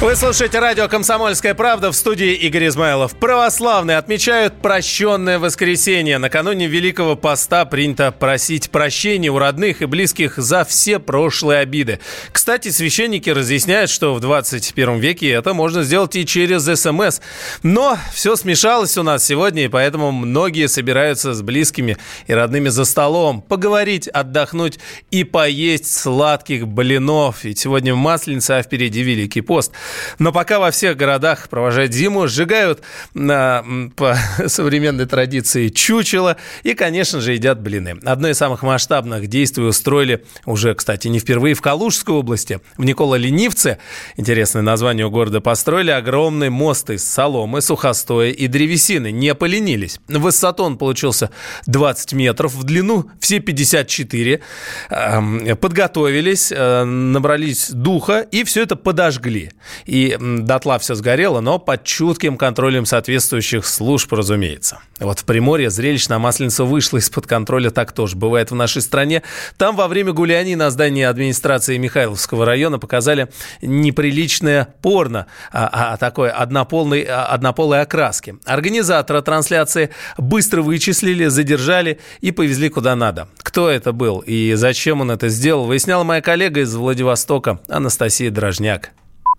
Вы слушаете радио «Комсомольская правда» в студии Игорь Измайлов. Православные отмечают прощенное воскресенье. Накануне Великого Поста принято просить прощения у родных и близких за все прошлые обиды. Кстати, священники разъясняют, что в 21 веке это можно сделать и через СМС. Но все смешалось у нас сегодня, и поэтому многие собираются с близкими и родными за столом. Поговорить, отдохнуть и поесть сладких блинов. Ведь сегодня Масленица, а впереди Великий Пост – но пока во всех городах провожают зиму, сжигают на, по современной традиции чучело и, конечно же, едят блины. Одно из самых масштабных действий устроили уже, кстати, не впервые в Калужской области. В Никола-Ленивце, интересное название у города, построили огромный мост из соломы, сухостоя и древесины. Не поленились. Высоту он получился 20 метров, в длину все 54. Эм, подготовились, э, набрались духа и все это подожгли и дотла все сгорело, но под чутким контролем соответствующих служб, разумеется. Вот в Приморье зрелищно на Масленицу вышло из-под контроля, так тоже бывает в нашей стране. Там во время гуляний на здании администрации Михайловского района показали неприличное порно, а, а, а такой однополной, а, однополой окраски. Организатора трансляции быстро вычислили, задержали и повезли куда надо. Кто это был и зачем он это сделал, выясняла моя коллега из Владивостока Анастасия Дрожняк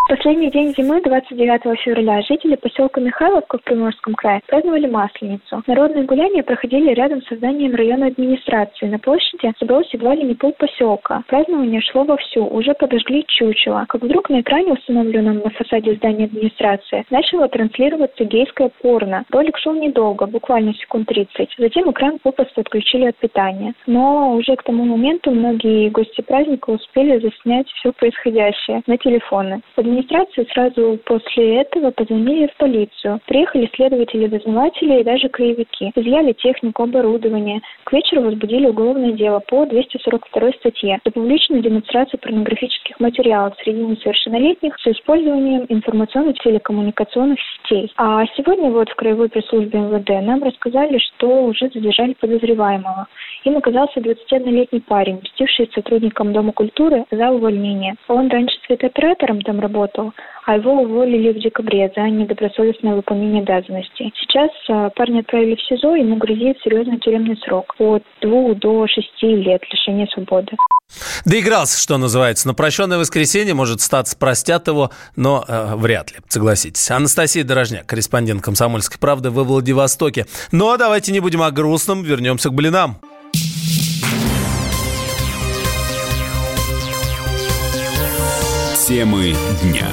последний день зимы, 29 февраля, жители поселка Михайловка в Приморском крае праздновали Масленицу. Народные гуляния проходили рядом с зданием районной администрации. На площади собралось едва ли не пол поселка. Празднование шло вовсю, уже подожгли чучело. Как вдруг на экране, установленном на фасаде здания администрации, начало транслироваться гейское порно. Ролик шел недолго, буквально секунд 30. Затем экран попросту отключили от питания. Но уже к тому моменту многие гости праздника успели заснять все происходящее на телефоны администрации сразу после этого позвонили в полицию. Приехали следователи-дознаватели и даже краевики. Изъяли технику, оборудование. К вечеру возбудили уголовное дело по 242 статье за публичную демонстрацию порнографических материалов среди несовершеннолетних с использованием информационных телекоммуникационных сетей. А сегодня вот в краевой пресс-службе МВД нам рассказали, что уже задержали подозреваемого. Им оказался 21-летний парень, мстивший сотрудникам Дома культуры за увольнение. Он раньше цветооператором там работал, а его уволили в декабре за недобросовестное выполнение обязанностей. Сейчас а, парня отправили в СИЗО, ему грозит серьезный тюремный срок от двух до шести лет лишения свободы. Доигрался, что называется. На прощенное воскресенье, может, статься простят его, но э, вряд ли, согласитесь. Анастасия Дорожняк, корреспондент «Комсомольской правды» во Владивостоке. Ну, а давайте не будем о грустном, вернемся к блинам. Темы дня.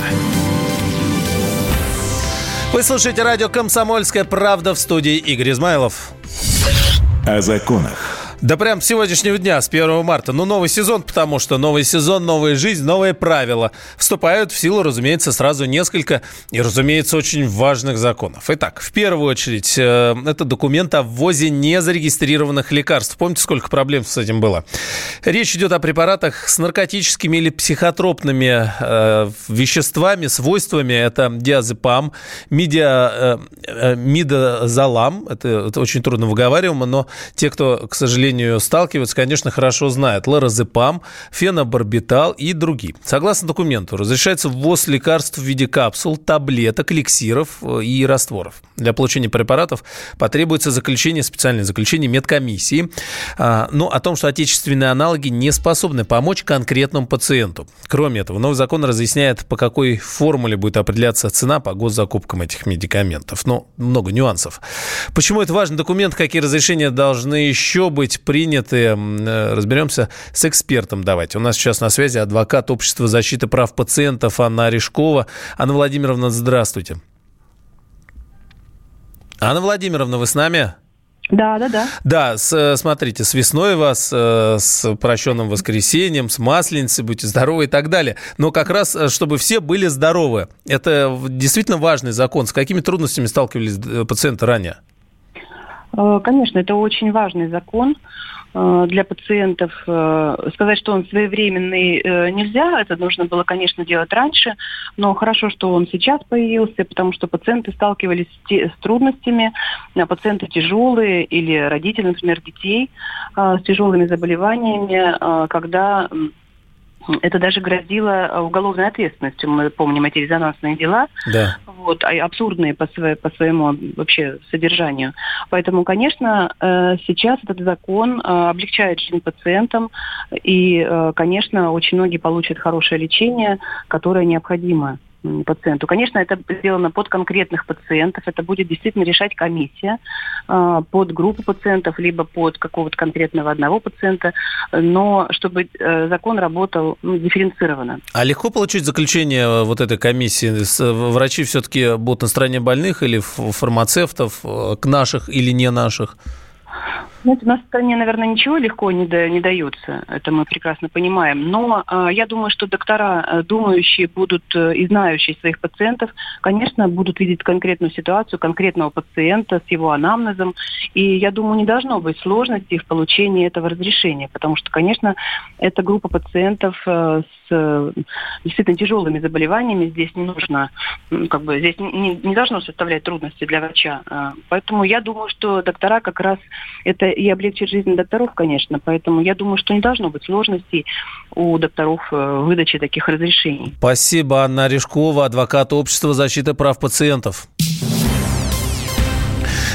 Вы слушаете радио «Комсомольская правда» в студии Игорь Измайлов. О законах. Да прям с сегодняшнего дня, с 1 марта. Ну, новый сезон, потому что новый сезон, новая жизнь, новые правила. Вступают в силу, разумеется, сразу несколько и, разумеется, очень важных законов. Итак, в первую очередь, э, это документ о ввозе незарегистрированных лекарств. Помните, сколько проблем с этим было? Речь идет о препаратах с наркотическими или психотропными э, веществами, свойствами. Это диазепам, мидиа, э, э, мидозалам. Это, это очень трудно выговариваемо, но те, кто, к сожалению, сожалению, сталкиваются, конечно, хорошо знают. Лоразепам, фенобарбитал и другие. Согласно документу, разрешается ввоз лекарств в виде капсул, таблеток, эликсиров э, и растворов. Для получения препаратов потребуется заключение, специальное заключение медкомиссии. А, но о том, что отечественные аналоги не способны помочь конкретному пациенту. Кроме этого, новый закон разъясняет, по какой формуле будет определяться цена по госзакупкам этих медикаментов. Но много нюансов. Почему это важный документ, какие разрешения должны еще быть быть приняты. Э, разберемся с экспертом. Давайте. У нас сейчас на связи адвокат Общества защиты прав пациентов Анна Орешкова. Анна Владимировна, здравствуйте. Анна Владимировна, вы с нами? Да, да, да. Да, с, смотрите, с весной вас, э, с прощенным воскресеньем, с масленицей, будьте здоровы и так далее. Но как раз, э, чтобы все были здоровы. Это действительно важный закон. С какими трудностями сталкивались пациенты ранее? Э, конечно, это очень важный закон э, для пациентов. Э, сказать, что он своевременный нельзя, это нужно было, конечно, делать раньше, но хорошо, что он сейчас появился, потому что пациенты сталкивались с трудностями, пациенты тяжелые или родители, например, детей с тяжелыми заболеваниями, когда это даже грозило уголовной ответственностью. Мы помним эти резонансные дела. Да. Вот, а абсурдные по, своей, по своему вообще содержанию. Поэтому, конечно, э, сейчас этот закон э, облегчает жизнь пациентам. И, э, конечно, очень многие получат хорошее лечение, которое необходимо пациенту. Конечно, это сделано под конкретных пациентов. Это будет действительно решать комиссия э, под группу пациентов, либо под какого-то конкретного одного пациента, но чтобы э, закон работал ну, дифференцированно. А легко получить заключение э, вот этой комиссии? Врачи все-таки будут на стороне больных или фармацевтов, к наших или не наших? Знаете, у нас в стране, наверное, ничего легко не, да, не дается, это мы прекрасно понимаем. Но э, я думаю, что доктора, э, думающие будут э, и знающие своих пациентов, конечно, будут видеть конкретную ситуацию конкретного пациента с его анамнезом. И я думаю, не должно быть сложностей в получении этого разрешения, потому что, конечно, эта группа пациентов э, с э, действительно тяжелыми заболеваниями здесь не нужно, как бы здесь не, не должно составлять трудности для врача. Э, поэтому я думаю, что доктора как раз это и облегчит жизнь докторов, конечно. Поэтому я думаю, что не должно быть сложностей у докторов э, выдаче таких разрешений. Спасибо, Анна Решкова, адвокат Общества защиты прав пациентов.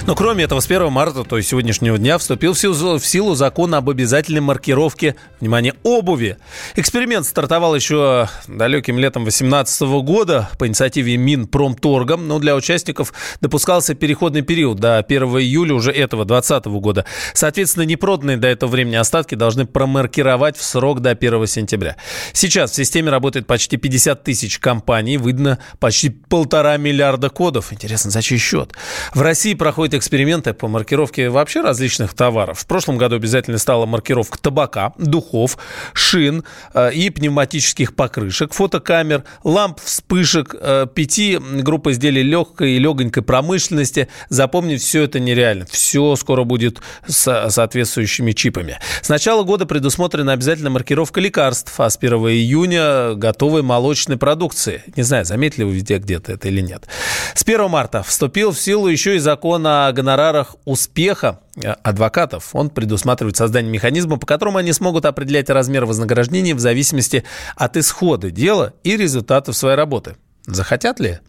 Но кроме этого, с 1 марта, то есть сегодняшнего дня, вступил в силу, в силу закон об обязательной маркировке, внимание, обуви. Эксперимент стартовал еще далеким летом 2018 года по инициативе Минпромторгом, но для участников допускался переходный период до 1 июля уже этого 2020 года. Соответственно, непроданные до этого времени остатки должны промаркировать в срок до 1 сентября. Сейчас в системе работает почти 50 тысяч компаний, выдано почти полтора миллиарда кодов. Интересно, за чей счет? В России проходит проводит эксперименты по маркировке вообще различных товаров. В прошлом году обязательно стала маркировка табака, духов, шин э, и пневматических покрышек, фотокамер, ламп, вспышек, э, пяти групп изделий легкой и легонькой промышленности. Запомнить все это нереально. Все скоро будет с соответствующими чипами. С начала года предусмотрена обязательно маркировка лекарств, а с 1 июня готовой молочной продукции. Не знаю, заметили вы везде где-то это или нет. С 1 марта вступил в силу еще и закон о гонорарах успеха э, адвокатов. Он предусматривает создание механизма, по которому они смогут определять размер вознаграждения в зависимости от исхода дела и результатов своей работы. Захотят ли?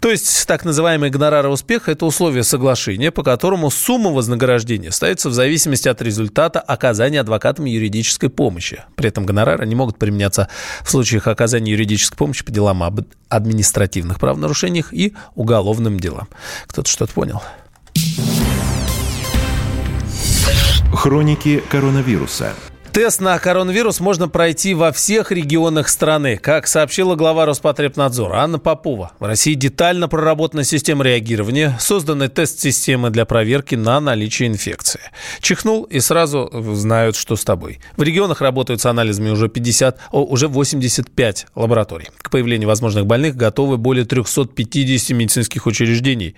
То есть так называемые гонорары успеха – это условие соглашения, по которому сумма вознаграждения ставится в зависимости от результата оказания адвокатам юридической помощи. При этом гонорары не могут применяться в случаях оказания юридической помощи по делам об административных правонарушениях и уголовным делам. Кто-то что-то понял? Хроники коронавируса. Тест на коронавирус можно пройти во всех регионах страны. Как сообщила глава Роспотребнадзора Анна Попова, в России детально проработана система реагирования, созданы тест-системы для проверки на наличие инфекции. Чихнул и сразу знают, что с тобой. В регионах работают с анализами уже 50, о, уже 85 лабораторий. К появлению возможных больных готовы более 350 медицинских учреждений.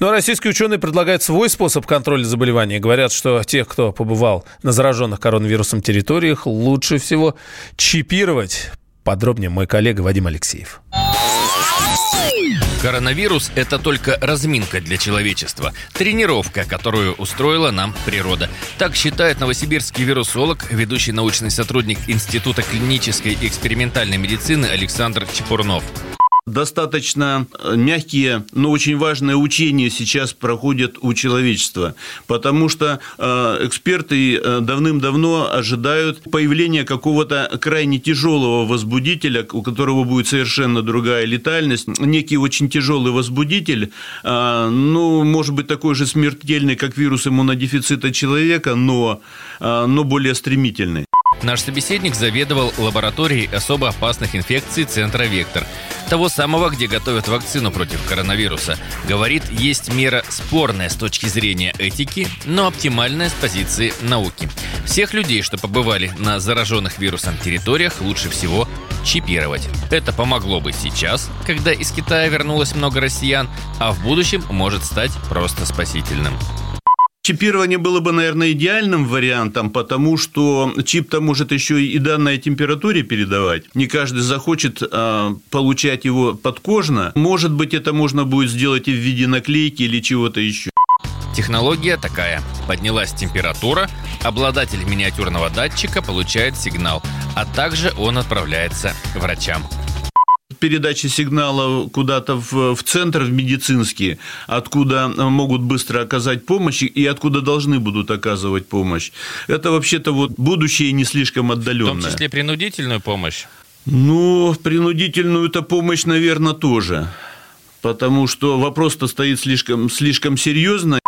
Но российские ученые предлагают свой способ контроля заболевания. Говорят, что тех, кто побывал на зараженных коронавирусом территориях, территориях лучше всего чипировать. Подробнее мой коллега Вадим Алексеев. Коронавирус – это только разминка для человечества. Тренировка, которую устроила нам природа. Так считает новосибирский вирусолог, ведущий научный сотрудник Института клинической и экспериментальной медицины Александр Чепурнов. Достаточно э, мягкие, но очень важные учения сейчас проходят у человечества, потому что э, эксперты э, давным-давно ожидают появления какого-то крайне тяжелого возбудителя, у которого будет совершенно другая летальность, некий очень тяжелый возбудитель, ну, может быть, такой же смертельный, как вирус иммунодефицита человека, но, но более стремительный. Наш собеседник заведовал лабораторией особо опасных инфекций Центра «Вектор», того самого, где готовят вакцину против коронавируса. Говорит, есть мера спорная с точки зрения этики, но оптимальная с позиции науки. Всех людей, что побывали на зараженных вирусом территориях, лучше всего чипировать. Это помогло бы сейчас, когда из Китая вернулось много россиян, а в будущем может стать просто спасительным. Чипирование было бы, наверное, идеальным вариантом, потому что чип-то может еще и данной температуре передавать. Не каждый захочет а, получать его подкожно. Может быть, это можно будет сделать и в виде наклейки или чего-то еще. Технология такая. Поднялась температура, обладатель миниатюрного датчика получает сигнал, а также он отправляется врачам передачи сигнала куда-то в, в центр, в медицинский, откуда могут быстро оказать помощь и откуда должны будут оказывать помощь. Это вообще-то вот будущее не слишком отдаленное. В том числе принудительную помощь? Ну, принудительную-то помощь, наверное, тоже. Потому что вопрос-то стоит слишком, слишком серьезно.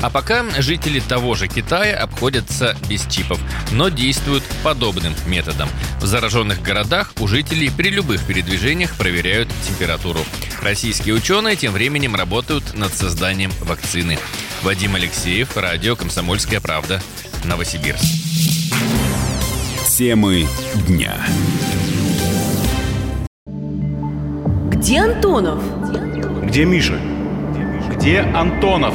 А пока жители того же Китая обходятся без чипов, но действуют подобным методом. В зараженных городах у жителей при любых передвижениях проверяют температуру. Российские ученые тем временем работают над созданием вакцины. Вадим Алексеев, радио «Комсомольская правда», Новосибирск. Темы дня. Где Антонов? Где Миша? Где Антонов?